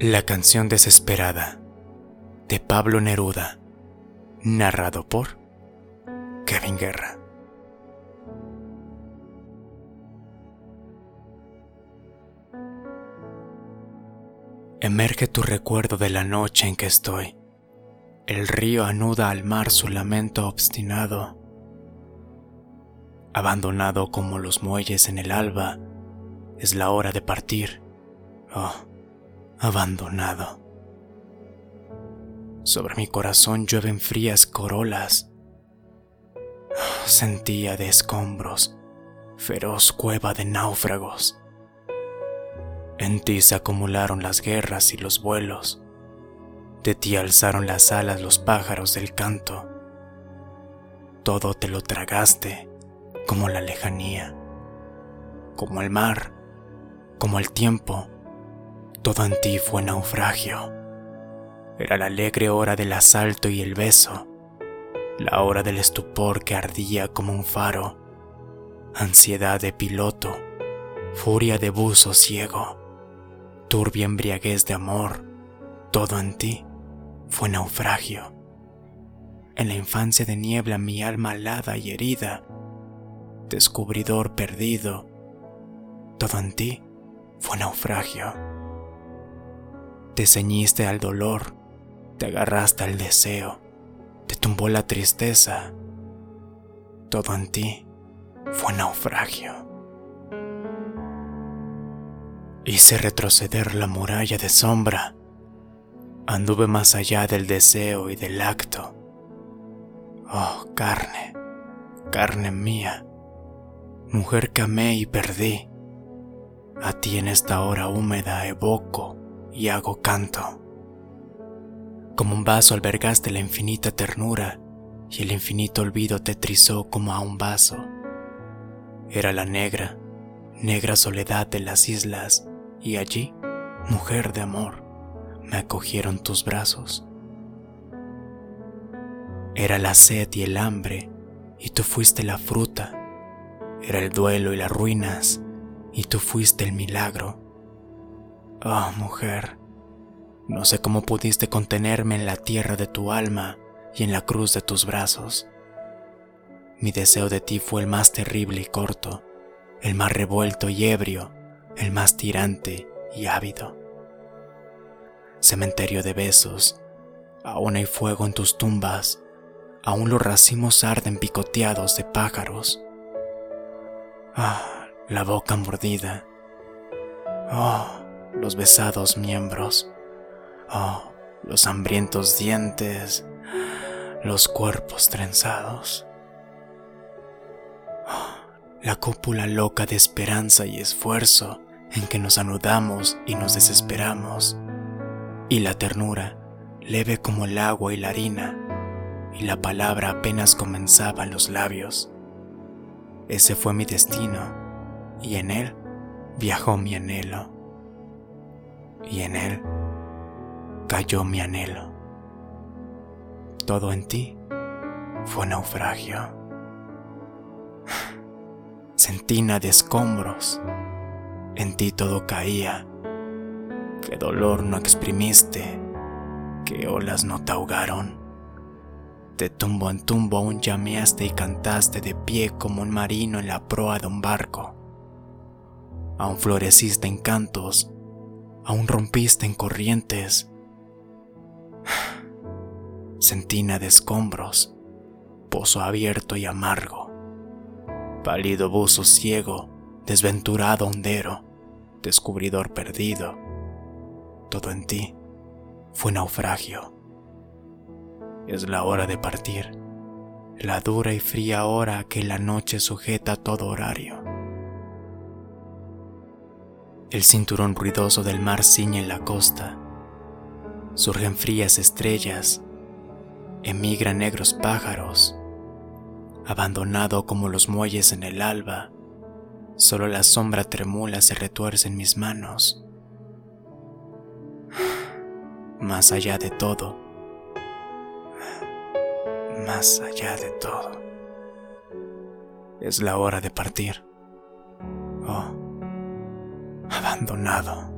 La canción desesperada de Pablo Neruda, narrado por Kevin Guerra. Emerge tu recuerdo de la noche en que estoy. El río anuda al mar su lamento obstinado. Abandonado como los muelles en el alba, es la hora de partir. Oh, abandonado. Sobre mi corazón llueven frías corolas. Sentía de escombros, feroz cueva de náufragos. En ti se acumularon las guerras y los vuelos. De ti alzaron las alas los pájaros del canto. Todo te lo tragaste como la lejanía, como el mar, como el tiempo todo en ti fue naufragio. Era la alegre hora del asalto y el beso, la hora del estupor que ardía como un faro, ansiedad de piloto, furia de buzo ciego, turbia embriaguez de amor, todo en ti fue naufragio. En la infancia de niebla mi alma alada y herida, descubridor perdido, todo en ti fue naufragio. Te ceñiste al dolor, te agarraste al deseo, te tumbó la tristeza. Todo en ti fue naufragio. Hice retroceder la muralla de sombra. Anduve más allá del deseo y del acto. Oh, carne, carne mía, mujer que amé y perdí. A ti en esta hora húmeda evoco y hago canto. Como un vaso albergaste la infinita ternura y el infinito olvido te trizó como a un vaso. Era la negra, negra soledad de las islas y allí, mujer de amor, me acogieron tus brazos. Era la sed y el hambre y tú fuiste la fruta. Era el duelo y las ruinas y tú fuiste el milagro. Oh, mujer, no sé cómo pudiste contenerme en la tierra de tu alma y en la cruz de tus brazos. Mi deseo de ti fue el más terrible y corto, el más revuelto y ebrio, el más tirante y ávido. Cementerio de besos, aún hay fuego en tus tumbas, aún los racimos arden picoteados de pájaros. Ah, la boca mordida. Oh, los besados miembros, oh, los hambrientos dientes, los cuerpos trenzados. Oh, la cúpula loca de esperanza y esfuerzo en que nos anudamos y nos desesperamos, y la ternura, leve como el agua y la harina, y la palabra apenas comenzaba en los labios. Ese fue mi destino, y en él viajó mi anhelo y en él cayó mi anhelo. Todo en ti fue naufragio. Sentina de escombros, en ti todo caía. Qué dolor no exprimiste, qué olas no te ahogaron. De tumbo en tumbo aún llameaste y cantaste de pie como un marino en la proa de un barco. Aún floreciste en cantos aún rompiste en corrientes. Sentina de escombros, pozo abierto y amargo, pálido buzo ciego, desventurado hondero, descubridor perdido, todo en ti fue naufragio. Es la hora de partir, la dura y fría hora que la noche sujeta todo horario. El cinturón ruidoso del mar ciñe la costa. Surgen frías estrellas, emigran negros pájaros. Abandonado como los muelles en el alba, solo la sombra tremula se retuerce en mis manos. Más allá de todo, más allá de todo, es la hora de partir. Oh abandonado.